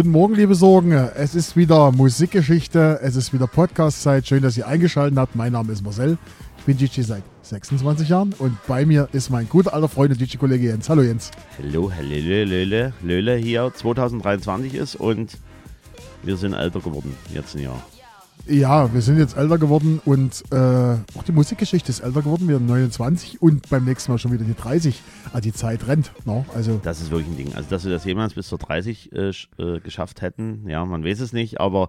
Guten Morgen, liebe Sorgen. Es ist wieder Musikgeschichte, es ist wieder Podcast-Zeit. Schön, dass ihr eingeschaltet habt. Mein Name ist Marcel. Ich bin DJ seit 26 Jahren und bei mir ist mein guter alter Freund und DJ-Kollege Jens. Hallo Jens. Hallo, hallo, Löle, Löle hier 2023 ist und wir sind älter geworden, jetzt ein Jahr. Ja, wir sind jetzt älter geworden und äh, auch die Musikgeschichte ist älter geworden. Wir sind 29 und beim nächsten Mal schon wieder die 30. Ah, die Zeit rennt. No? Also Das ist wirklich ein Ding. Also, dass wir das jemals bis zur 30 äh, äh, geschafft hätten, ja, man weiß es nicht, aber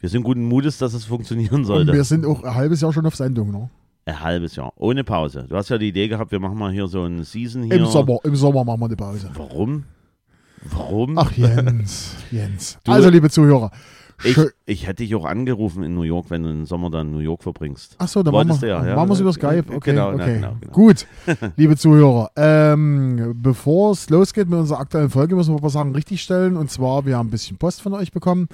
wir sind guten Mutes, dass es funktionieren und sollte. wir sind auch ein halbes Jahr schon auf Sendung. No? Ein halbes Jahr, ohne Pause. Du hast ja die Idee gehabt, wir machen mal hier so ein Season hier. Im Sommer, Im Sommer machen wir eine Pause. Warum? Warum? Ach Jens, Jens. Du- also liebe Zuhörer. ich, ich hätte dich auch angerufen in New York, wenn du den Sommer dann in New York verbringst. Ach so, dann machen Wolltest wir du ja, ja. machen wir es über Skype. Okay, Genau, na, okay. genau, genau. Gut, liebe Zuhörer. Ähm, bevor es losgeht mit unserer aktuellen Folge, müssen wir ein paar Sachen richtigstellen. Und zwar, wir haben ein bisschen Post von euch bekommen.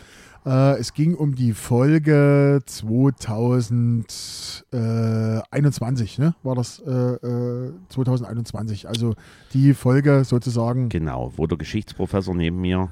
Äh, es ging um die Folge 2021, ne? War das äh, äh, 2021? Also die Folge sozusagen. Genau, wo der Geschichtsprofessor neben mir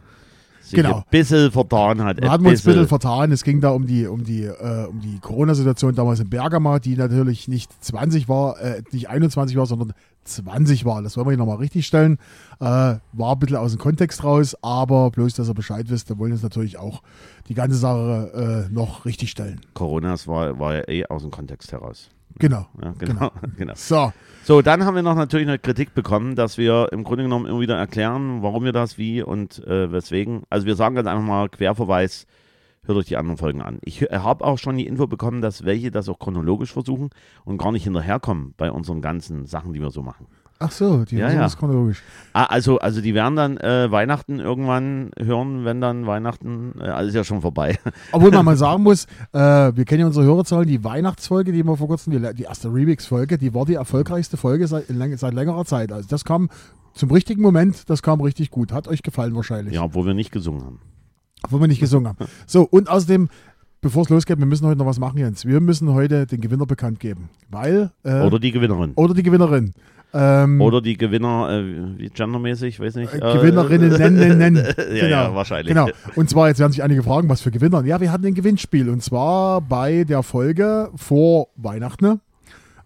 sich Genau. ein bisschen vertan hat. Ein hatten wir uns ein bisschen bisschen. vertan. Es ging da um die, um die, äh, um die Corona-Situation damals in Bergamo, die natürlich nicht 20 war, äh, nicht 21 war, sondern 20 war. Das wollen wir hier nochmal richtig stellen. Äh, war ein bisschen aus dem Kontext raus, aber bloß, dass ihr Bescheid wisst, wir wollen uns natürlich auch die ganze Sache äh, noch richtig stellen. Corona, war, war ja eh aus dem Kontext heraus. Genau. Ja, genau, genau. So, So, dann haben wir noch natürlich eine Kritik bekommen, dass wir im Grunde genommen immer wieder erklären, warum wir das, wie und äh, weswegen. Also wir sagen ganz einfach mal Querverweis, hört euch die anderen Folgen an. Ich habe auch schon die Info bekommen, dass welche das auch chronologisch versuchen und gar nicht hinterherkommen bei unseren ganzen Sachen, die wir so machen. ach so, die Ja, ja. ist chronologisch. Ah, also, also die werden dann äh, Weihnachten irgendwann hören, wenn dann Weihnachten, äh, alles ja schon vorbei. Obwohl man mal sagen muss, äh, wir kennen ja unsere Hörerzahlen, die Weihnachtsfolge, die wir vor kurzem, die, die erste Remix-Folge, die war die erfolgreichste Folge seit, seit längerer Zeit. Also das kam zum richtigen Moment, das kam richtig gut. Hat euch gefallen wahrscheinlich. ja, obwohl wir nicht gesungen haben. Obwohl wir nicht gesungen haben. So, und außerdem, bevor es losgeht, wir müssen heute noch was machen, Jens. Wir müssen heute den Gewinner bekannt geben. Weil, äh, Oder die Gewinnerin. oder die Gewinnerin. Ähm, Oder die Gewinner, äh, wie gendermäßig, weiß nicht. äh, Gewinnerinnen nennen, nennen, nennen. ja, ja, wahrscheinlich. Genau. Und zwar, jetzt werden sich einige fragen, was für Gewinner. Ja, wir hatten ein Gewinnspiel und zwar bei der Folge vor Weihnachten,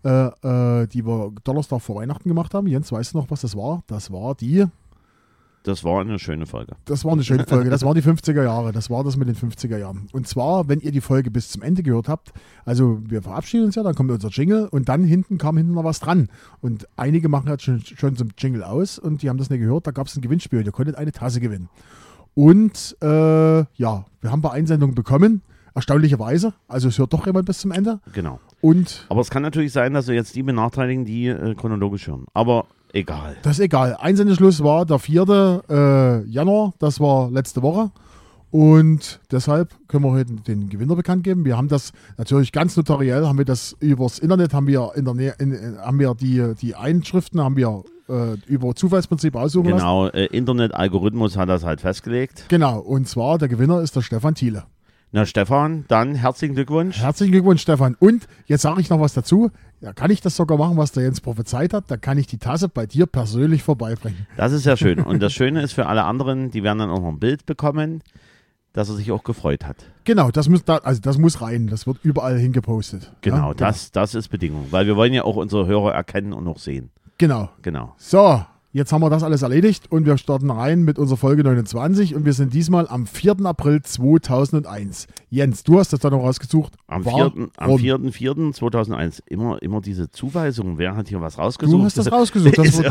äh, äh, die wir Donnerstag vor Weihnachten gemacht haben. Jens, weißt du noch, was das war? Das war die, Das war eine schöne Folge. das war eine schöne Folge. Das waren die 50er Jahre. Das war das mit den 50er Jahren. Und zwar, wenn ihr die Folge bis zum Ende gehört habt, also wir verabschieden uns ja, dann kommt unser Jingle und dann hinten kam hinten noch was dran. Und einige machen halt schon, schon zum Jingle aus und die haben das nicht gehört. Da gab es ein Gewinnspiel. Ihr konntet eine Tasse gewinnen. Und äh, ja, wir haben ein paar Einsendungen bekommen. Erstaunlicherweise. Also es hört doch jemand bis zum Ende. Genau. Und Aber es kann natürlich sein, dass wir jetzt die benachteiligen, die äh, chronologisch hören. Aber egal. das ist egal. Einsendeschluss war der 4. Äh, Januar. Das war letzte Woche. Und deshalb können wir heute den Gewinner bekannt geben. Wir haben das natürlich ganz notariell, haben wir das übers Internet, haben wir in der Nähe, in, in, haben wir die, die Einschriften, haben wir äh, über Zufallsprinzip aussuchen lassen. Genau, äh, Internet-Algorithmus hat das halt festgelegt. Genau. Und zwar der Gewinner ist der Stefan Thiele. Na, Stefan, dann herzlichen Glückwunsch. Herzlichen Glückwunsch, Stefan. Und jetzt sage ich noch was dazu. Da kann ich das sogar machen, was der Jens prophezeit hat. Da kann ich die Tasse bei dir persönlich vorbeibringen. Das ist ja schön. Und das Schöne ist für alle anderen, die werden dann auch noch ein Bild bekommen, dass er sich auch gefreut hat. Genau, das muss, da, also das muss rein. Das wird überall hingepostet. Genau, ja, das, das ist Bedingung. Weil wir wollen ja auch unsere Hörer erkennen und auch sehen. Genau. Genau. So, jetzt haben wir das alles erledigt und wir starten rein mit unserer Folge 29 und wir sind diesmal am 4. April 2001. Jens, du hast das da noch rausgesucht. Am Warum? 4. Am 4.4.2001. Immer, immer diese Zuweisungen. Wer hat hier was rausgesucht? Du hast das rausgesucht. Das Ist,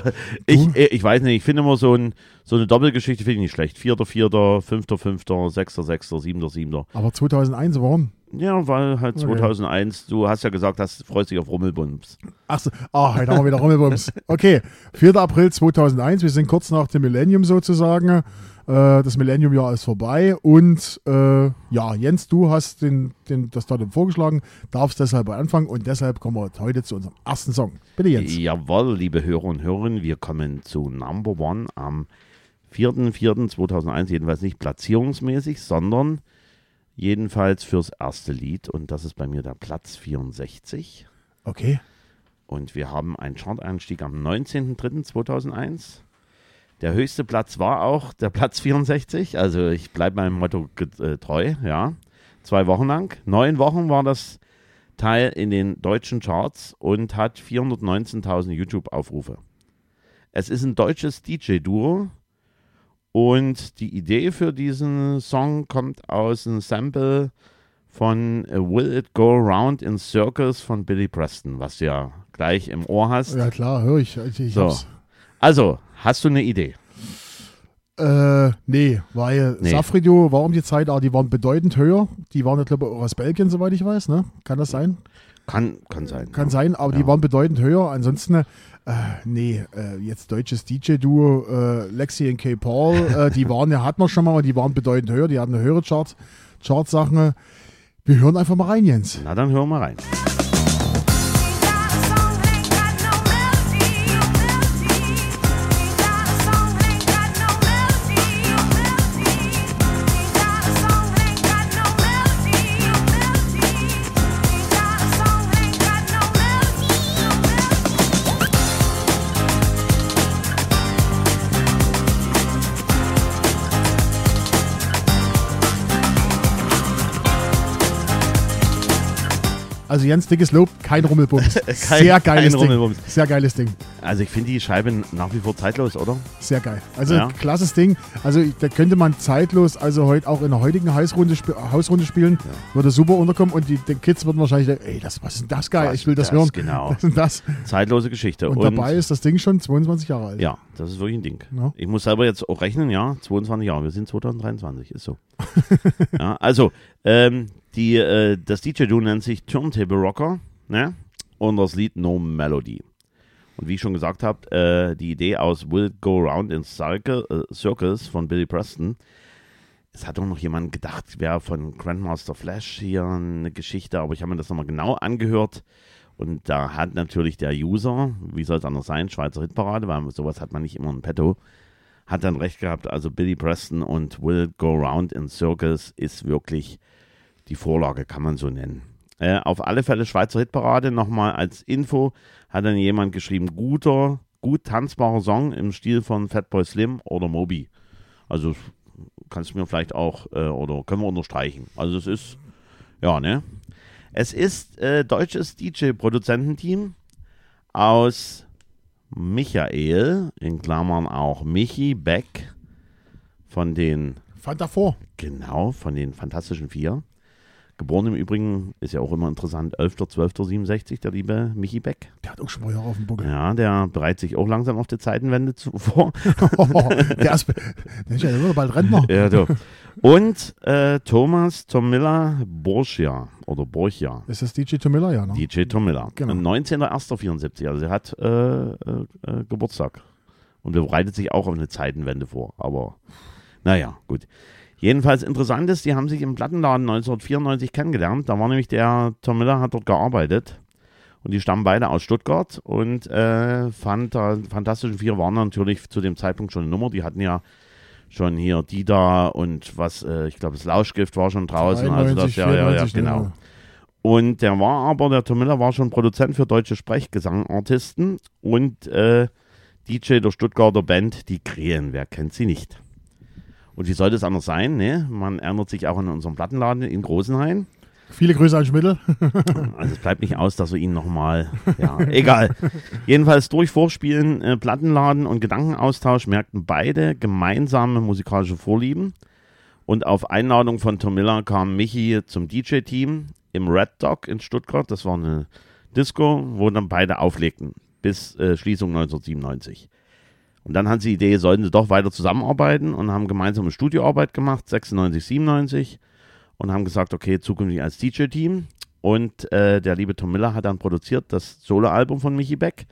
ich, ich weiß nicht, ich finde immer so, ein, so eine Doppelgeschichte finde ich nicht schlecht. 4.4., 5.5., 6.6., 7.7. aber 2001, warum? Ja, weil halt Okay. 2001, du hast ja gesagt, das freust dich auf Rummelbums. Achso, ah, heute haben wir wieder Rummelbums. Okay, 4. April 2001, wir sind kurz nach dem Millennium sozusagen. Äh, das Millennium-Jahr ist vorbei und äh, ja, Jens, du hast den, den, das Datum vorgeschlagen, darfst deshalb anfangen und deshalb kommen wir heute zu unserem ersten Song. Bitte Jens. Jawohl, liebe Hörer und Hörerinnen, wir kommen zu Number One am 4.4.2001, jedenfalls nicht platzierungsmäßig, sondern jedenfalls fürs erste Lied und das ist bei mir der Platz 64. Okay. Und wir haben einen Chart-Einstieg am 19.03.2001. Der höchste Platz war auch der Platz 64. Also ich bleibe meinem Motto äh, treu, ja. Zwei Wochen lang. Neun Wochen war das Teil in den deutschen Charts und hat 419.000 YouTube-Aufrufe. Es ist ein deutsches DJ-Duo und die Idee für diesen Song kommt aus einem Sample von Will It Go Round in Circles von Billy Preston, was du ja gleich im Ohr hast. Ja klar, höre ich. ich, ich so. Also, hast du eine Idee? Äh, nee, weil nee. Safridio war um die Zeit, aber die waren bedeutend höher. Die waren, glaube ich, auch aus Belgien, soweit ich weiß, ne? Kann das sein? Kann, kann sein. Kann ja. sein, aber ja. die waren bedeutend höher. Ansonsten, äh, nee, äh, jetzt deutsches DJ-Duo, äh, Lexi und K. Paul, äh, die waren ja, hatten wir schon mal, aber die waren bedeutend höher, die hatten eine höhere Chart, Chart-Sachen. Wir hören einfach mal rein, Jens. Na, dann hören wir rein. Also ganz dickes Lob, kein Rummelbums. kein, Sehr geiles kein Rummelbums. Ding. Sehr geiles Ding. Also ich finde die Scheibe nach wie vor zeitlos, oder? Sehr geil. Also ja. klasses Ding. Also da könnte man zeitlos, also heute auch in der heutigen Hausrunde, Hausrunde spielen, ja. würde super unterkommen und die, die Kids würden wahrscheinlich denken, ey, das, was ist denn das geil? Was ich will das, das hören. Genau. Das ist das. Zeitlose Geschichte. Und, und, dabei ist das Ding schon 22 Jahre alt. Ja, das ist wirklich ein Ding. Ja. Ich muss selber jetzt auch rechnen, ja, 22 Jahre. Wir sind 2023, ist so. ja, also, ähm, die, äh, das DJ-Duo nennt sich Turntable Rocker ne? und das Lied No Melody. Und wie ich schon gesagt habe, äh, die Idee aus Will Go Round in Circle, äh, Circles von Billy Preston. Es hat auch noch jemand gedacht, wer von Grandmaster Flash hier eine Geschichte, aber ich habe mir das nochmal genau angehört. Und da hat natürlich der User, wie soll es anders sein, Schweizer Hitparade, weil sowas hat man nicht immer in petto, hat dann recht gehabt. Also Billy Preston und Will Go Round in Circles ist wirklich die Vorlage, kann man so nennen. Äh, auf alle Fälle Schweizer Hitparade. Nochmal als Info hat dann jemand geschrieben, guter, gut tanzbarer Song im Stil von Fatboy Slim oder Moby. Also kannst du mir vielleicht auch, äh, oder können wir unterstreichen. Also es ist, ja, ne? Es ist äh, deutsches DJ-Produzententeam aus Michael, in Klammern auch Michi Beck von den Fanta 4. Genau, von den Fantastischen Vier. Geboren im Übrigen, ist ja auch immer interessant, 11.12.67, der liebe Michi Beck. Der hat auch schon mal Jahre auf dem Buckel. Ja, der bereitet sich auch langsam auf die Zeitenwende zu, vor. der, ist, der ist ja bald Rentner. Ja, du. Und äh, Thomas Tomilla Borchia oder Borchia. Ist das DJ Tomilla, ja? Ne? DJ Tomilla. Genau. 19.01.74, also er hat äh, äh, äh, Geburtstag. Und er bereitet sich auch auf eine Zeitenwende vor. Aber naja, gut. Jedenfalls interessant ist, die haben sich im Plattenladen 1994 kennengelernt. Da war nämlich der Tom Miller hat dort gearbeitet. Und die stammen beide aus Stuttgart und äh, fand, äh, Fantastischen Vier waren natürlich zu dem Zeitpunkt schon eine Nummer. Die hatten ja schon hier Dida und was, äh, ich glaube, das Lauschgift war schon draußen. 93, also das, ja, ja, ja, genau. Und der war aber, der Tom Miller war schon Produzent für deutsche Sprechgesangartisten und äh, DJ der Stuttgarter Band Die Krähen. Wer kennt sie nicht? Und wie soll das anders sein? Ne? Man erinnert sich auch an unseren Plattenladen in Großenhain. Viele Grüße an Schmidl. also es bleibt nicht aus, dass wir ihn nochmal, ja, egal. Jedenfalls durch Vorspielen, äh, Plattenladen und Gedankenaustausch merkten beide gemeinsame musikalische Vorlieben. Und auf Einladung von Tom Miller kam Michi zum DJ-Team im Red Dog in Stuttgart. Das war eine Disco, wo dann beide auflegten, bis äh, Schließung 1997. Und dann hatten sie die Idee, sollten sie doch weiter zusammenarbeiten und haben gemeinsame Studioarbeit gemacht, 96, 97 und haben gesagt, okay, zukünftig als DJ-Team. Und äh, der liebe Tom Miller hat dann produziert das Soloalbum von Michi Beck,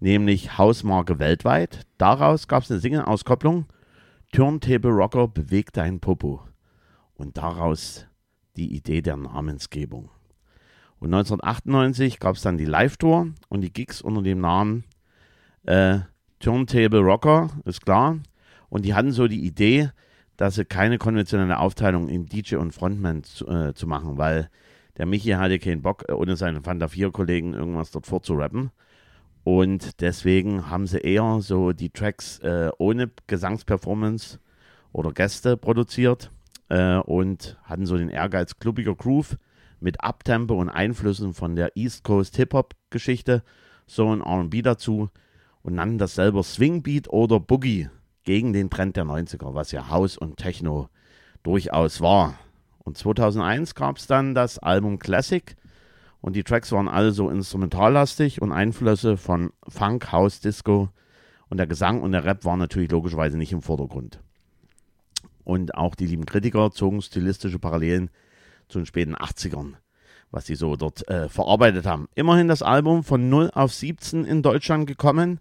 nämlich Hausmarke weltweit. Daraus gab es eine Single-Auskopplung, Turntable Rocker bewegt dein Popo. Und daraus die Idee der Namensgebung. Und 1998 gab es dann die Live-Tour und die Gigs unter dem Namen äh, Turntable Rocker, ist klar. Und die hatten so die Idee, dass sie keine konventionelle Aufteilung in DJ und Frontman zu, äh, zu machen, weil der Michi hatte keinen Bock, ohne seine Fanta 4-Kollegen irgendwas dort vorzurappen. Und deswegen haben sie eher so die Tracks äh, ohne Gesangsperformance oder Gäste produziert äh, und hatten so den Ehrgeiz, klubbiger Groove mit Uptempo und Einflüssen von der East Coast Hip-Hop-Geschichte, so ein RB dazu und nannten das selber Swing Beat oder Boogie gegen den Trend der 90er, was ja House und Techno durchaus war. Und 2001 gab es dann das Album Classic und die Tracks waren alle so instrumentallastig und Einflüsse von Funk, House, Disco und der Gesang und der Rap waren natürlich logischerweise nicht im Vordergrund. Und auch die lieben Kritiker zogen stilistische Parallelen zu den späten 80ern, was sie so dort äh, verarbeitet haben. Immerhin das Album von 0 auf 17 in Deutschland gekommen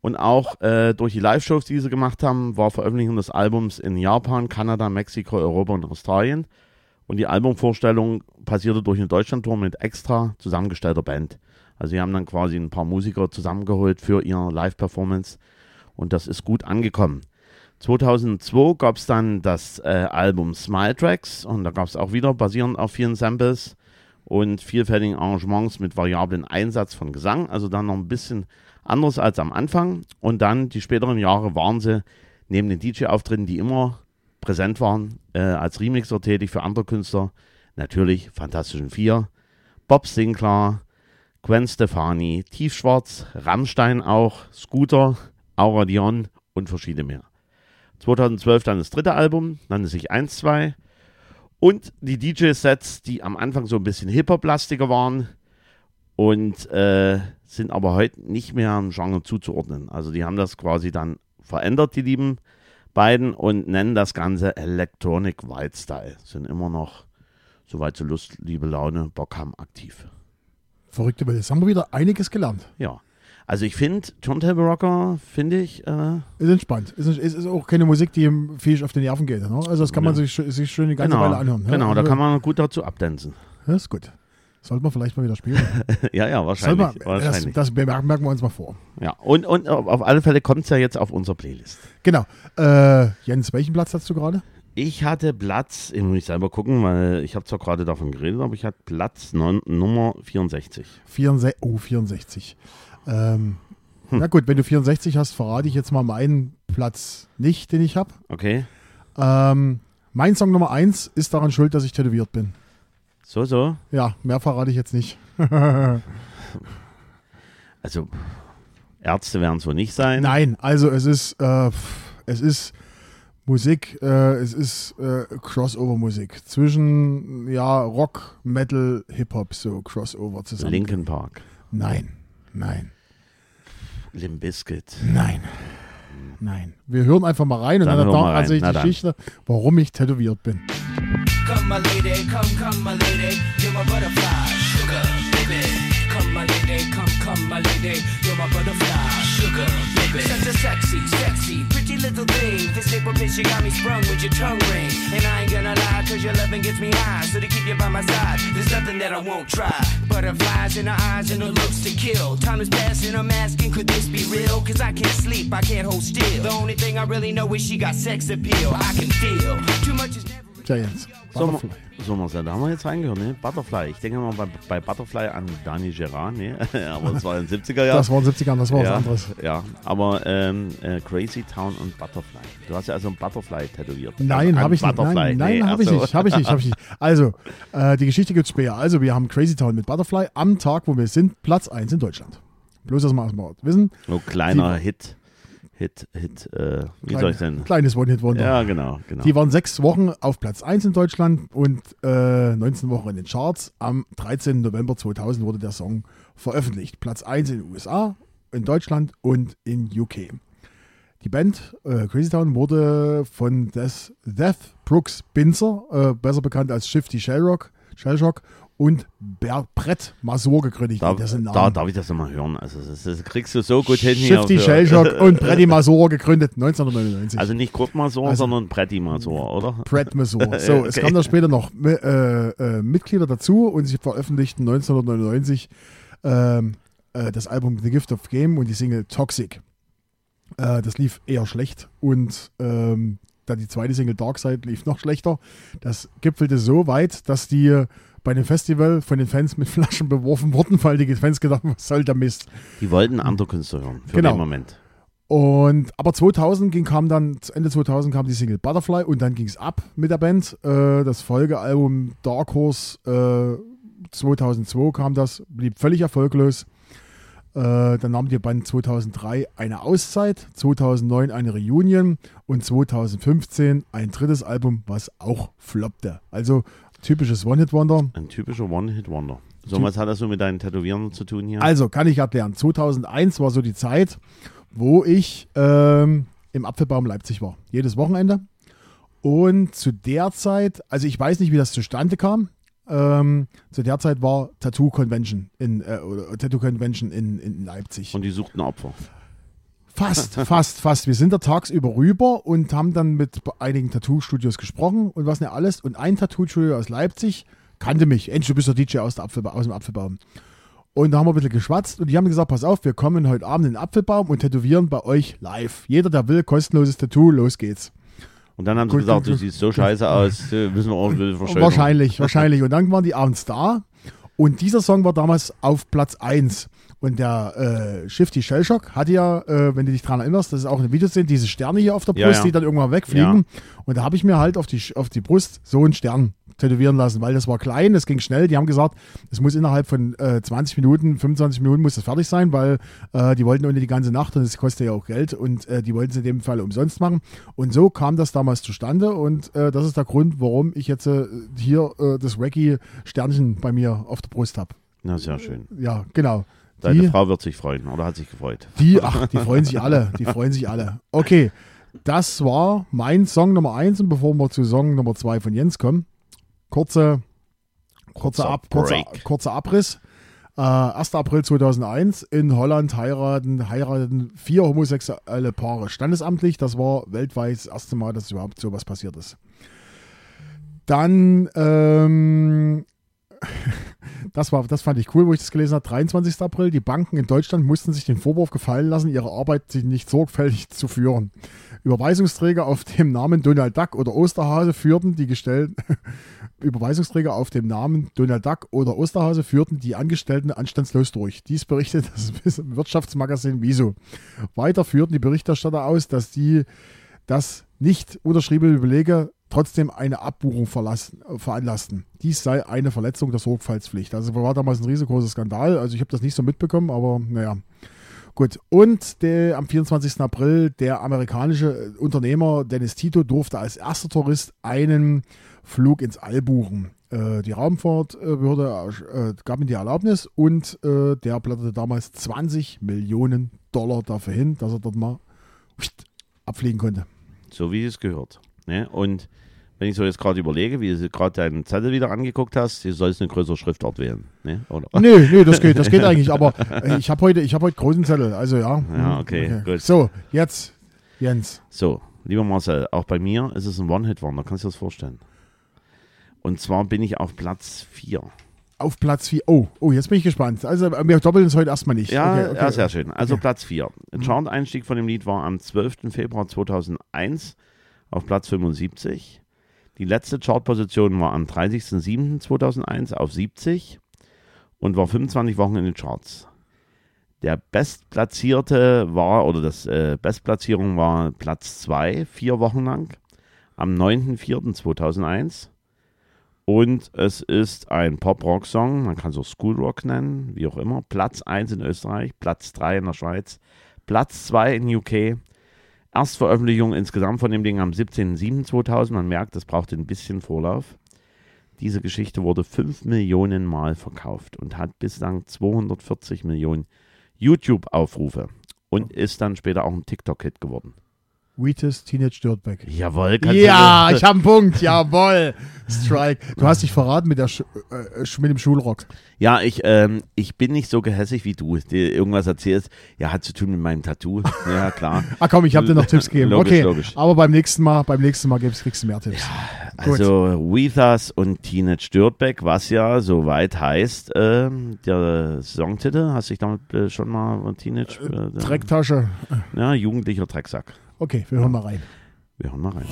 und auch äh, durch die Live-Shows, die sie gemacht haben, war Veröffentlichung des Albums in Japan, Kanada, Mexiko, Europa und Australien. Und die Albumvorstellung passierte durch eine Deutschlandtour mit extra zusammengestellter Band. Also sie haben dann quasi ein paar Musiker zusammengeholt für ihre Live-Performance und das ist gut angekommen. 2002 gab es dann das äh, Album Smile Tracks und da gab es auch wieder basierend auf vielen Samples und vielfältigen Arrangements mit variablen Einsatz von Gesang, also dann noch ein bisschen anders als am Anfang. Und dann die späteren Jahre waren sie neben den DJ-Auftritten, die immer präsent waren, äh, als Remixer tätig für andere Künstler. Natürlich Fantastischen Vier, Bob Sinclair, Gwen Stefani, Tiefschwarz, Rammstein auch, Scooter, Aura Dion und verschiedene mehr. 2012 dann das dritte Album, nannte sich 1-2. Und die DJ-Sets, die am Anfang so ein bisschen Hip-Hop-lastiger waren und äh, sind aber heute nicht mehr einem Genre zuzuordnen. Also die haben das quasi dann verändert, die lieben beiden, und nennen das Ganze Electronic White Style. Sind immer noch, soweit so Lust, Liebe, Laune, Bock haben, aktiv. Verrückte Welt. Jetzt haben wir wieder einiges gelernt. Ja. Also ich finde, Turntable Rocker, finde ich. Äh, ist entspannt. Ist, ist, ist auch keine Musik, die ihm viel auf den Nerven geht. Ne? Also das kann man sich, sich schön die ganze genau, Weile anhören. Genau, ja? da kann man gut dazu abdancen. Ja, ist gut. Sollte man vielleicht mal wieder spielen. ja, ja, wahrscheinlich. Man, wahrscheinlich. Das, das merken, wir uns mal vor. Ja, und, und auf alle Fälle kommt es ja jetzt auf unserer Playlist. Genau. Äh, Jens, welchen Platz hast du gerade? Ich hatte Platz, ich muss ich selber gucken, weil ich habe zwar gerade davon geredet, aber ich hatte Platz non, Nummer 64. 64. Oh, 64. Ähm, hm. Na gut, wenn du 64 hast, verrate ich jetzt mal meinen Platz nicht, den ich habe. Okay. Ähm, mein Song Nummer 1 ist daran schuld, dass ich tätowiert bin. So, so? Ja, mehr verrate ich jetzt nicht. also, Ärzte werden es wohl nicht sein. Nein, also es ist, äh, es ist Musik, äh, es ist äh, Crossover-Musik zwischen ja, Rock, Metal, Hip-Hop, so Crossover zusammen. Linkin Park. Nein, nein. Limp Bizkit. Nein. Nein. Wir hören einfach mal rein und dann, dann erzähle ich die Geschichte, warum ich tätowiert bin. Come my lady, come, come my lady, you're my butterfly, sugar, baby. Come my lady, come, come my lady, you're my butterfly, sugar, baby. Such a sexy, sexy, pretty little thing. This April bitch, you got me sprung with your tongue ring. And I ain't gonna lie, cause your loving gets me high. So to keep you by my side, there's nothing that I won't try. Butterflies in her eyes and her looks to kill. Time is passing, I'm asking, could this be real? Cause I can't sleep, I can't hold still. The only thing I really know is she got sex appeal. I can feel too much is Tja, Jens. Butterfly. So, so da haben wir jetzt reingehört, ne? Butterfly. Ich denke mal bei, bei Butterfly an Dani Gerard, ne? aber das war in den 70er Jahren. Das war in den 70er Jahren, das war ja, was anderes. Ja, aber ähm, äh, Crazy Town und Butterfly. Du hast ja also ein Butterfly tätowiert. Nein, habe ich nicht. Nein, nein nee, habe ich nicht. Habe ich nicht, hab ich nicht. Also, äh, die Geschichte gibt es später. Also, wir haben Crazy Town mit Butterfly am Tag, wo wir sind, Platz 1 in Deutschland. Bloß, dass wir erstmal wissen. So kleiner die, Hit. Hit, Hit, äh, wie Kleine, soll ich denn? Kleines One-Hit-Wonder. Ja, genau, genau. Die waren sechs Wochen auf Platz 1 in Deutschland und äh, 19 Wochen in den Charts. Am 13. November 2000 wurde der Song veröffentlicht. Platz 1 in den USA, in Deutschland und in UK. Die Band äh, Crazy Town wurde von Death, Death Brooks Binzer, äh, besser bekannt als Shifty Shellrock, Shellshock und Brett Masur gegründet. Da, da darf ich das nochmal hören. Also das, das, kriegst du so gut hin. Shifty Shellshock und Bretty Masur gegründet 1999. Also nicht Kurt Masur, also, sondern Bretty Masur, oder? Brett Masur. So, okay. es kamen dann später noch äh, äh, Mitglieder dazu und sie veröffentlichten 1999 äh, das Album The Gift of Game und die Single Toxic. Äh, das lief eher schlecht und ähm, dann die zweite Single Dark Side lief noch schlechter. Das gipfelte so weit, dass die bei dem Festival von den Fans mit Flaschen beworfen wurden, weil die Fans gedacht haben, was soll der Mist. Die wollten andere Künstler hören für Genau. den Moment. Und aber 2000 ging, kam dann, Ende 2000 kam die Single Butterfly und dann ging es ab mit der Band. Äh, das Folgealbum Dark Horse äh, 2002 kam das, blieb völlig erfolglos. Äh, dann nahm die Band 2003 eine Auszeit, 2009 eine Reunion und 2015 ein drittes Album, was auch floppte. Also typisches One-Hit-Wonder. Ein typischer One-Hit-Wonder. So, was hat das so mit deinen Tätowieren zu tun hier? Also kann ich erklären. 2001 war so die Zeit, wo ich ähm, im Apfelbaum Leipzig war. Jedes Wochenende. Und zu der Zeit, also ich weiß nicht, wie das zustande kam. Ähm, zu der Zeit war Tattoo Convention in äh, Tattoo Convention in, in Leipzig. Und die suchten Opfer. Fast, fast, fast. Wir sind da tagsüber rüber und haben dann mit einigen Tattoo-Studios gesprochen und was nicht alles. Und ein Tattoo-Studio aus Leipzig kannte mich. Endlich, du bist der DJ aus, der Apfelba aus dem Apfelbaum. Und da haben wir ein bisschen geschwatzt und die haben gesagt, pass auf, wir kommen heute Abend in den Apfelbaum und tätowieren bei euch live. Jeder, der will, kostenloses Tattoo, los geht's. Und dann haben sie Gut, gesagt, du siehst so scheiße aus, äh, müssen wir auch ein bisschen. Wahrscheinlich, wahrscheinlich. Und dann waren die abends da und dieser Song war damals auf Platz 1. Und der äh, Shifty Shellshock hatte ja, äh, wenn du dich dran erinnerst, das ist auch ein Video sehen, diese Sterne hier auf der Brust, Ja, ja. die dann irgendwann wegfliegen. Und da habe ich mir halt auf die, auf die Brust so einen Stern tätowieren lassen, weil das war klein, das ging schnell. Die haben gesagt, es muss innerhalb von äh, 20 Minuten, 25 Minuten muss das fertig sein, weil äh, die wollten ohne die ganze Nacht und es kostet ja auch Geld und äh, die wollten es in dem Fall umsonst machen. Und so kam das damals zustande und äh, das ist der Grund, warum ich jetzt hier das Wacky-Sternchen bei mir auf der Brust habe. Na, sehr schön. Ja, genau. Deine Die, Frau wird sich freuen oder hat sich gefreut. die, ach, die freuen sich alle. Die freuen sich alle. Okay, das war mein Song Nummer eins und bevor wir zu Song Nummer zwei von Jens kommen, kurze, kurzer, Kurzer Ab, kurzer, kurzer Abriss. Äh, 1. April 2001 in Holland heiraten, heiraten vier homosexuelle Paare standesamtlich. Das war weltweit das erste Mal, dass überhaupt sowas passiert ist. Dann, ähm, das, war, das fand ich cool, wo ich das gelesen habe. 23. April. Die Banken in Deutschland mussten sich den Vorwurf gefallen lassen, ihre Arbeit nicht sorgfältig zu führen. Überweisungsträger auf dem Namen Donald Duck oder Osterhase führten die gestellten Überweisungsträger auf dem Namen Donald Duck oder Osterhase führten die Angestellten anstandslos durch. Dies berichtet das Wirtschaftsmagazin Wieso. Weiter führten die Berichterstatter aus, dass die das nicht unterschriebene Belege trotzdem eine Abbuchung verlassen, äh, veranlassten. Dies sei eine Verletzung der Sorgfaltspflicht. Also war damals ein riesengroßer Skandal. Also ich habe das nicht so mitbekommen, aber naja. Gut, und der, am 24. April der amerikanische äh, Unternehmer Dennis Tito durfte als erster Tourist einen Flug ins All buchen. Äh, die Raumfahrtbehörde äh, gab ihm die Erlaubnis und äh, der blätterte damals 20 Millionen Dollar dafür hin, dass er dort mal abfliegen konnte. So wie es gehört. Ne? Und wenn ich so jetzt gerade überlege, wie du gerade deinen Zettel wieder angeguckt hast, du sollst eine größere Schriftart wählen. Ne? Oder? Nee, nee, das geht, das geht eigentlich, aber äh, ich habe heute, ich habe heute großen Zettel, also ja. Ja, okay, gut. So, jetzt Jens. So, lieber Marcel, auch bei mir ist es ein One-Hit-Wonder, kannst du dir das vorstellen? Und zwar bin ich auf Platz 4. Auf Platz 4. Oh, oh, jetzt bin ich gespannt. Also äh, wir doppeln es heute erstmal nicht. Ja, Okay, okay. ja, sehr schön. Also Okay. Mhm. Platz 4. Chart-Einstieg von dem Lied war am 12. Februar 2001 auf Platz 75. Die letzte Chartposition war am 30.07.2001 auf 70 und war 25 Wochen in den Charts. Der Bestplatzierte war, oder das äh, Bestplatzierung war Platz 2, vier Wochen lang, am 9.04.2001. Und es ist ein Pop-Rock-Song, man kann es auch Schoolrock nennen, wie auch immer. Platz 1 in Österreich, Platz 3 in der Schweiz, Platz 2 in UK. Erstveröffentlichung insgesamt von dem Ding am 17.07.2000. Man merkt, das braucht ein bisschen Vorlauf. Diese Geschichte wurde 5 Millionen Mal verkauft und hat bislang 240 Millionen YouTube-Aufrufe und ist dann später auch ein TikTok-Hit geworden. Wheatus Teenage Dirtbag. Jawohl, kannst Ja, du ich habe einen Punkt. Jawohl. Strike. Du hast dich verraten mit, der Sch äh, Sch- mit dem Schulrock. Ja, ich, ähm, ich bin nicht so gehässig wie du, dir irgendwas erzählst. Ja, hat zu tun mit meinem Tattoo. Ja, klar. Ah komm, ich habe dir noch Tipps gegeben. Logisch, okay, logisch. aber beim nächsten Mal, beim nächsten Mal gibt's, kriegst du mehr Tipps. Gut. Also Us und Teenage Dirtbag, was ja soweit heißt, ähm, der Songtitel, hast du dich damit äh, schon mal Teenage... Äh, Drecktasche. Ja, jugendlicher Drecksack. Okay, wir hören mal rein. Wir hören mal rein.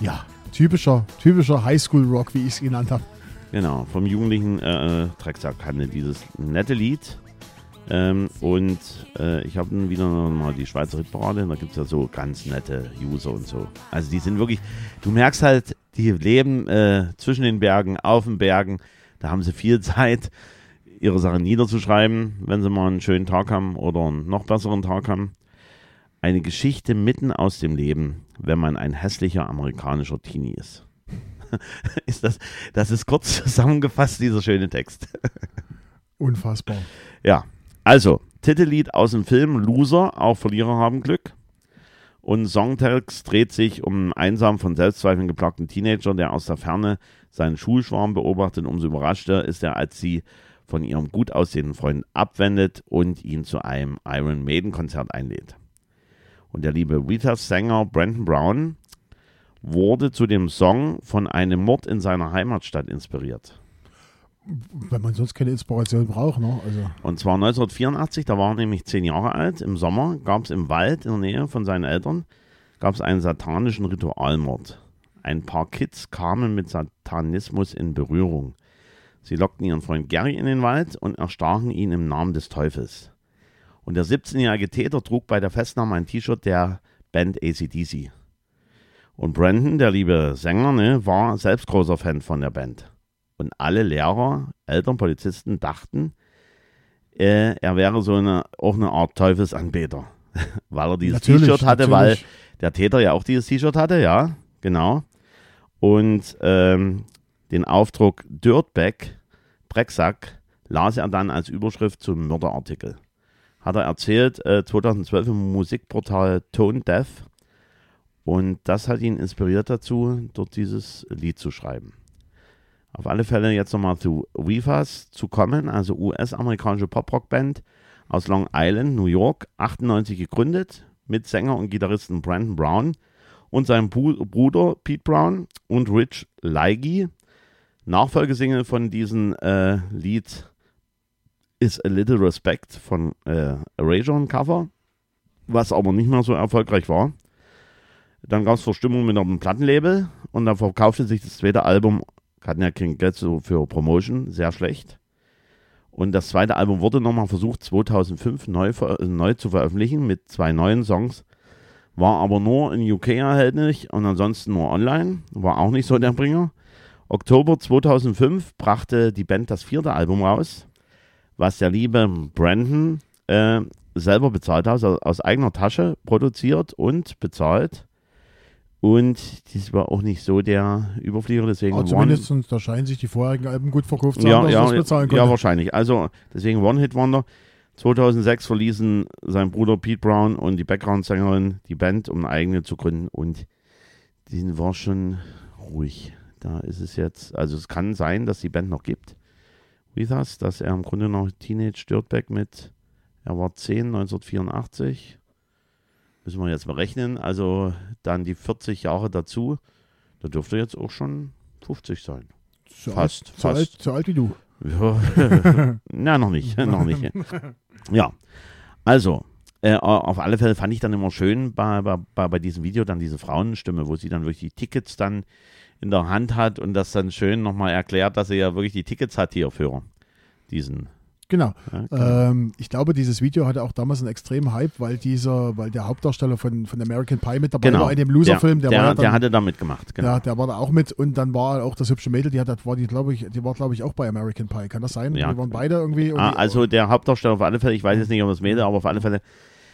Ja, typischer, typischer Highschool-Rock, wie ich es genannt habe. Genau, vom jugendlichen äh, Drecksack handelt dieses nette Lied. Ähm, und äh, ich habe dann wieder mal die Schweizer Hitparade. Da gibt es ja so ganz nette User und so. Also die sind wirklich, du merkst halt, die leben äh, zwischen den Bergen, auf den Bergen. Da haben sie viel Zeit, ihre Sachen niederzuschreiben, wenn sie mal einen schönen Tag haben oder einen noch besseren Tag haben. Eine Geschichte mitten aus dem Leben, wenn man ein hässlicher amerikanischer Teenie ist. ist das, das ist kurz zusammengefasst, dieser schöne Text. Unfassbar. Ja, also, Titellied aus dem Film Loser, auch Verlierer haben Glück. Und Songtext dreht sich um einen einsam von Selbstzweifeln geplagten Teenager, der aus der Ferne seinen Schulschwarm beobachtet. Umso überraschter ist er, als sie von ihrem gut aussehenden Freund abwendet und ihn zu einem Iron Maiden Konzert einlädt. Und der liebe Rita-Sänger Brandon Brown wurde zu dem Song von einem Mord in seiner Heimatstadt inspiriert. Wenn man sonst keine Inspiration braucht, ne? Also, Und zwar 1984, da war er nämlich zehn Jahre alt. Im Sommer gab es im Wald in der Nähe von seinen Eltern gab es einen satanischen Ritualmord. Ein paar Kids kamen mit Satanismus in Berührung. Sie lockten ihren Freund Gary in den Wald und erstachen ihn im Namen des Teufels. Und der 17-jährige Täter trug bei der Festnahme ein T-Shirt der Band ACDC. Und Brandon, der liebe Sänger, ne, war selbst großer Fan von der Band. Und alle Lehrer, Eltern, Polizisten dachten, äh, er wäre so eine, auch eine Art Teufelsanbeter. weil er dieses T-Shirt hatte, weil natürlich. der Täter ja auch dieses T-Shirt hatte, ja, genau. Und ähm, den Aufdruck Dirtbag, Drecksack, las er dann als Überschrift zum Mörderartikel. Hat er erzählt, äh, 2012 im Musikportal Tone Deaf. Und das hat ihn inspiriert dazu, dort dieses Lied zu schreiben. Auf alle Fälle jetzt nochmal zu Weavers zu kommen, also US-amerikanische Pop-Rock-Band aus Long Island, New York, 98 gegründet, mit Sänger und Gitarristen Brandon Brown und seinem Bruder Pete Brown und Rich Leigi. Nachfolgesingle von diesem äh, Lied ist A Little Respect von äh, Erasure ein Cover, was aber nicht mehr so erfolgreich war. Dann gab es Verstimmung mit einem Plattenlabel und dann verkaufte sich das zweite Album, hatten ja kein Geld so für Promotion, sehr schlecht. Und das zweite Album wurde nochmal versucht, 2005 neu, ver- neu zu veröffentlichen mit zwei neuen Songs. War aber nur in UK erhältlich und ansonsten nur online. War auch nicht so der Bringer. Oktober 2005 brachte die Band das vierte Album raus, was der liebe Brandon äh, selber bezahlt hat, also aus eigener Tasche produziert und bezahlt. Und das war auch nicht so der Überflieger, deswegen aber One- zumindest, da scheinen sich die vorherigen Alben gut verkauft zu ja, haben, dass ja, das bezahlen ja, konnte. wahrscheinlich. Also deswegen One-Hit-Wonder. 2006 verließen sein Bruder Pete Brown und die Background-Sängerin die Band, um eine eigene zu gründen. Und die war schon ruhig. Da ist es jetzt, also es kann sein, dass die Band noch gibt. Wie das, dass er im Grunde noch Teenage Dirtbag mit, er war 10, 1984. Müssen wir jetzt mal rechnen. Also dann die 40 Jahre dazu. Da dürfte jetzt auch schon 50 sein. so fast, alt, so, alt, fast. so alt wie du. Ja, na, noch nicht, noch nicht. Ja, also, äh, auf alle Fälle fand ich dann immer schön bei, bei bei diesem Video dann diese Frauenstimme, wo sie dann wirklich die Tickets dann in der Hand hat und das dann schön nochmal erklärt, dass sie ja wirklich die Tickets hat hier für diesen. Genau. Genau. Ähm, ich glaube, dieses Video hatte auch damals einen extremen Hype, weil dieser, weil der Hauptdarsteller von, von American Pie mit dabei genau. war in dem Loser-Film, der, der, war ja der dann, hatte da mitgemacht, genau. ja, der war da auch mit und dann war auch das hübsche Mädel, die hat, das war die, glaube ich, die war, glaube ich, auch bei American Pie. Kann das sein? Ja. Die waren beide irgendwie. Ah, irgendwie- also der Hauptdarsteller auf alle Fälle, ich weiß jetzt nicht, ob das Mädel, aber auf alle Fälle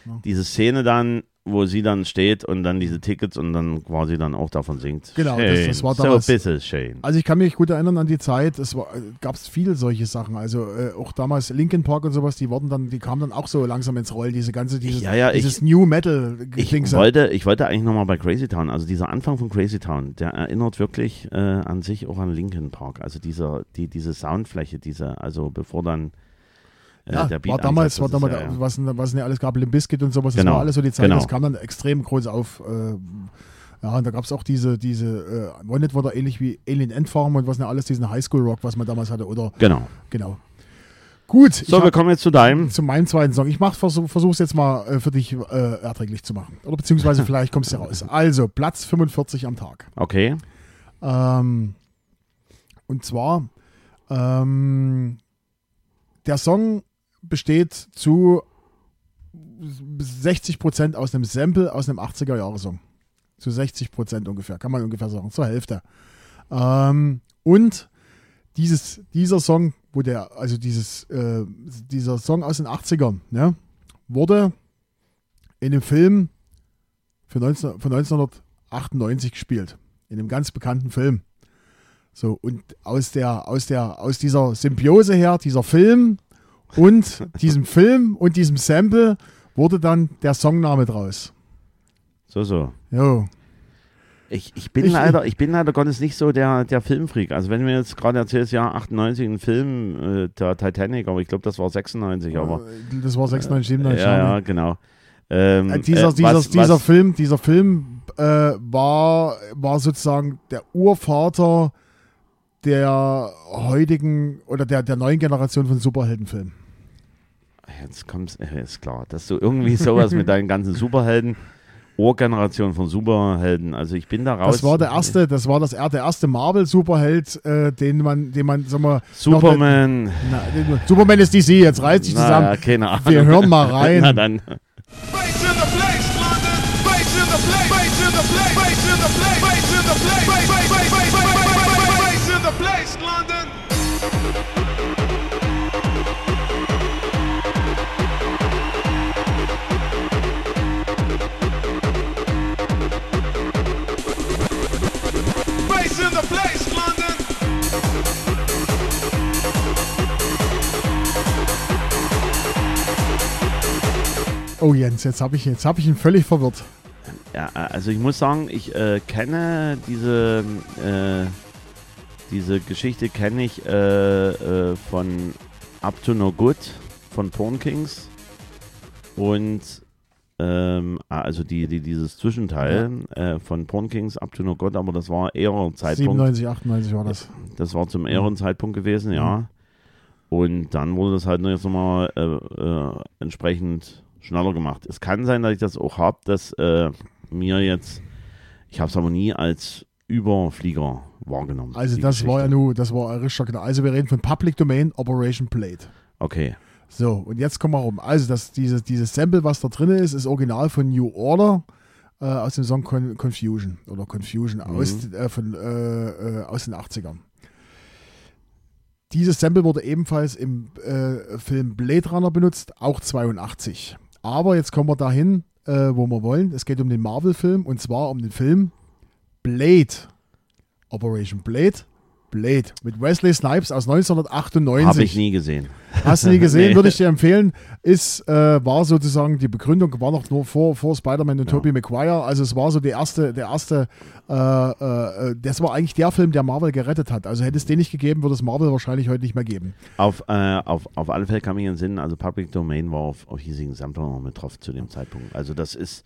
Ja. diese Szene dann, wo sie dann steht und dann diese Tickets und dann quasi dann auch davon singt. Genau, das- das war so damals- ein bisschen Shane. Also ich kann mich gut erinnern an die Zeit, es gab es viele solche Sachen. Also äh, auch damals Linkin Park und sowas, die wurden dann, die kamen dann auch so langsam ins Rollen, diese ganze, dieses, Ja, ja, dieses ich- New Metal Ich wollte, ich wollte eigentlich nochmal bei Crazy Town, also dieser Anfang von Crazy Town, der erinnert wirklich äh, an sich auch an Linkin Park. Also dieser, die, diese Soundfläche, diese, also bevor dann äh, ja, der Beat war damals, war das damals, ja, was, was nicht alles gab, Limp Bizkit und sowas, das Genau, war alles so die Zeit, genau. das kam dann extrem groß auf. Äh, ja, und da gab es auch diese, diese, äh, It war da ähnlich wie Alien Endfarm und was nicht alles, diesen Highschool-Rock, was man damals hatte, oder, Genau. genau. Gut, So, wir kommen jetzt zu deinem. zu meinem zweiten Song. Ich mach, versuch, versuch's jetzt mal äh, für dich äh, erträglich zu machen. Oder beziehungsweise vielleicht kommst du raus. Also, Platz 45 am Tag. Okay. Ähm, und zwar, ähm, der Song besteht zu 60% aus einem Sample aus einem 80er-Jahre-Song. Zu 60% ungefähr, kann man ungefähr sagen, zur Hälfte. Ähm, und dieses, dieser Song, wo der, also dieses, äh, dieser Song aus den 80ern, ne, wurde in einem Film für 19, von 1998 gespielt. In einem ganz bekannten Film. So, und aus der, aus der, aus dieser Symbiose her, dieser Film und diesem Film und diesem Sample wurde dann der Songname draus. So, so. Jo. Ich, ich, bin Ich- leider, ich bin leider Gottes nicht so der, der Filmfreak. Also wenn du mir jetzt gerade erzählst, ja, 98 ein Film, äh, der Titanic, aber ich glaube, das war 96, aber Äh, Das war 96, 97. ja, ja, schade. genau. Ähm, Äh, dieser, äh, dieser, was- dieser was- Film, dieser Film äh, war, war sozusagen der Urvater der heutigen oder der, der neuen Generation von Superheldenfilmen. Jetzt kommt's, äh, ist klar, dass du irgendwie sowas mit deinen ganzen Superhelden, Ohrgeneration von Superhelden, also ich bin da raus. Das war der erste, das war das er- der erste Marvel-Superheld, äh, den man, den man, sag mal, Superman. Noch, na, den, Superman ist DC, jetzt reißt sich zusammen. Naja, keine Ahnung. Wir hören mal rein. Na dann. Bass in the place, place, London. Bass in the place, London. Oh Jens, jetzt habe ich, jetzt hab ich ihn völlig verwirrt. Ja, also ich muss sagen, ich äh, kenne diese, äh, diese Geschichte kenne ich äh, äh, von Up to No Good von Porn Kings und ähm, ah, also die, die, dieses Zwischenteil äh, von Porn Kings Up to No Good, aber das war eher ein Zeitpunkt. 97, 98 war das. Das war zum ehren Zeitpunkt gewesen, ja. Und dann wurde das halt jetzt nochmal äh, äh, entsprechend schneller gemacht. Es kann sein, dass ich das auch habe, dass äh, mir jetzt, ich habe es aber nie als Überflieger wahrgenommen. Also das war ja Geschichte. nur, das war richtig genau. Also wir reden von Public Domain Operation Plate. Okay, So, und jetzt kommen wir rum. Also das, dieses, dieses Sample, was da drin ist, ist original von New Order äh, aus dem Song Con Confusion oder Confusion aus, äh, von, äh, äh, aus den 80ern. Dieses Sample wurde ebenfalls im äh, Film Blade Runner benutzt, auch 82. Aber jetzt kommen wir dahin, äh, wo wir wollen. Es geht um den Marvel-Film und zwar um den Film Blade. Operation Blade. Blade mit Wesley Snipes aus 1998. habe ich nie gesehen. Hast du nie gesehen, Nee. würde ich dir empfehlen. Ist, äh, war sozusagen die Begründung, war noch nur vor, vor Spider-Man und Ja. Tobey Maguire. Also es war so der erste, der erste, äh, äh, das war eigentlich der Film, der Marvel gerettet hat. Also hätte es den nicht gegeben, würde es Marvel wahrscheinlich heute nicht mehr geben. Auf, äh, auf, auf alle Fälle kam ich in den Sinn, also Public Domain war auf, auf hiesigen Sampler noch mit drauf zu dem Zeitpunkt. Also das ist,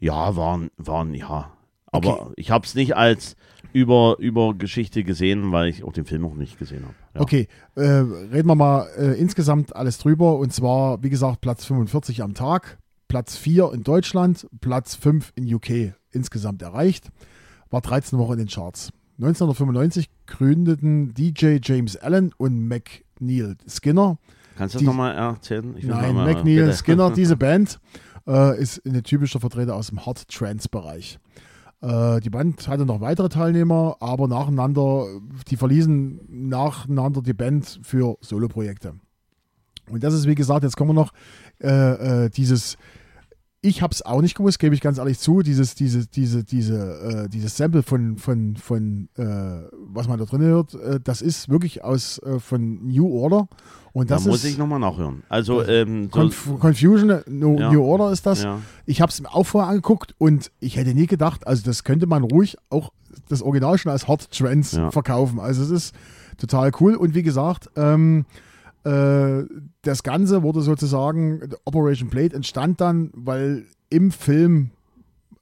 ja, waren, waren ja. Aber Okay. ich habe es nicht als über, über Geschichte gesehen, weil ich auch den Film noch nicht gesehen habe. Ja. Okay, äh, reden wir mal äh, insgesamt alles drüber. Und zwar, wie gesagt, Platz 45 am Tag, Platz 4 in Deutschland, Platz 5 in UK insgesamt erreicht. War 13 Wochen in den Charts. 1995 gründeten DJ James Allen und McNeil Skinner. Kannst du das nochmal erzählen? Nein, mal- McNeil bitte. Skinner, diese Band, äh, ist ein typischer Vertreter aus dem Hard Trance-Bereich. Äh, die Band hatte noch weitere Teilnehmer, aber nacheinander, die verließen nacheinander die Band für Soloprojekte. Und das ist, wie gesagt, jetzt kommen wir noch, äh, äh, dieses ich habe es auch nicht gewusst, gebe ich ganz ehrlich zu. Dieses, diese, diese, diese, äh, dieses Sample von, von, von äh, was man da drin hört, äh, das ist wirklich aus äh, von New Order. Und Da das muss ist ich nochmal nachhören. Also, ähm, so, Conf Confusion, äh, New, Ja. New Order ist das. ja. Ich habe es mir auch vorher angeguckt und ich hätte nie gedacht, also das könnte man ruhig auch das Original schon als Hard Trends Ja. verkaufen. Also es ist total cool und wie gesagt, ähm, äh, das Ganze wurde sozusagen, Operation Blade entstand dann, weil im Film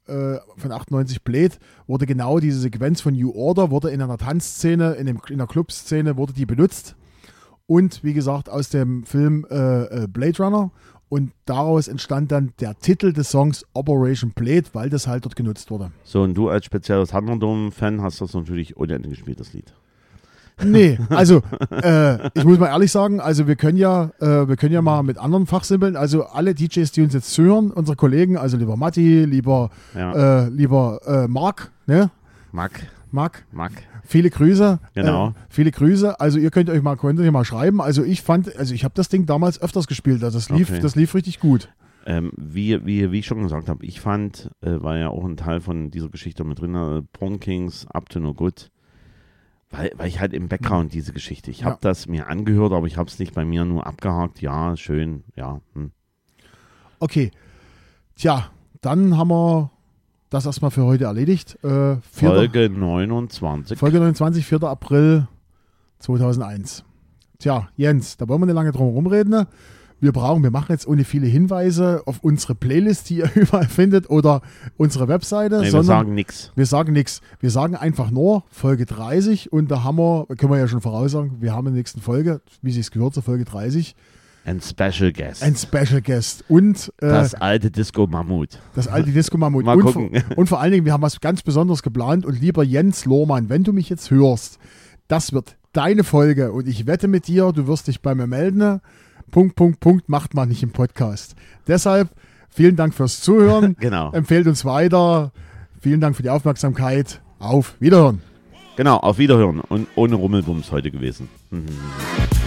äh, von 98 Blade wurde genau diese Sequenz von New Order, wurde in einer Tanzszene, in, dem, in der Clubszene, wurde die benutzt. Und wie gesagt, aus dem Film äh, äh, Blade Runner. Und daraus entstand dann der Titel des Songs Operation Blade, weil das halt dort genutzt wurde. so, und du als spezieller Thunderdome-Fan hast das natürlich ohne Ende gespielt, das Lied. Nee, also äh, ich muss mal ehrlich sagen, also wir können ja, äh, wir können ja mal mit anderen Fachsimpeln, also alle DJs, die uns jetzt zuhören, unsere Kollegen, also lieber Matti, lieber, Ja. äh, lieber äh, Marc, ne? Mack, Marc, Mack. viele Grüße. Genau. Äh, viele Grüße. Also ihr könnt euch mal, könnt ihr mal schreiben. Also ich fand, also ich habe das Ding damals öfters gespielt. Also das lief, Okay. das lief richtig gut. Ähm, wie, wie, wie ich schon gesagt habe, ich fand, äh, war ja auch ein Teil von dieser Geschichte mit drin, äh, Porn Kings, Up to No Good, weil, weil ich halt im Background diese Geschichte, ich habe. Ja. das mir angehört, aber ich habe es nicht bei mir nur abgehakt, ja, schön, ja. Hm. Okay. Tja, dann haben wir das erstmal für heute erledigt. Äh, Folge 29. Folge 29, 4. April 2001. Tja, Jens, da wollen wir nicht lange drum rumreden. ne? Wir brauchen, wir machen jetzt ohne viele Hinweise auf unsere Playlist, die ihr überall findet, oder unsere Webseite, Nee, wir sagen nichts. wir sagen nichts. Wir sagen einfach nur Folge 30 und da haben wir, können wir ja schon voraussagen, wir haben in der nächsten Folge, wie sich es gehört, zur Folge 30, Ein Special Guest. ein Special Guest und äh, das alte Disco Mammut. das alte Disco Mammut. Mal und, gucken. vor, und vor allen Dingen, wir haben was ganz Besonderes geplant. Und lieber Jens Lohmann, wenn du mich jetzt hörst, das wird deine Folge. Und ich wette mit dir, du wirst dich bei mir melden. Punkt, Punkt, Punkt, macht man nicht im Podcast. Deshalb vielen Dank fürs Zuhören. Genau. Empfehlt uns weiter. Vielen Dank für die Aufmerksamkeit. Auf Wiederhören. Genau, auf Wiederhören und ohne Rummelbums heute gewesen. Mhm.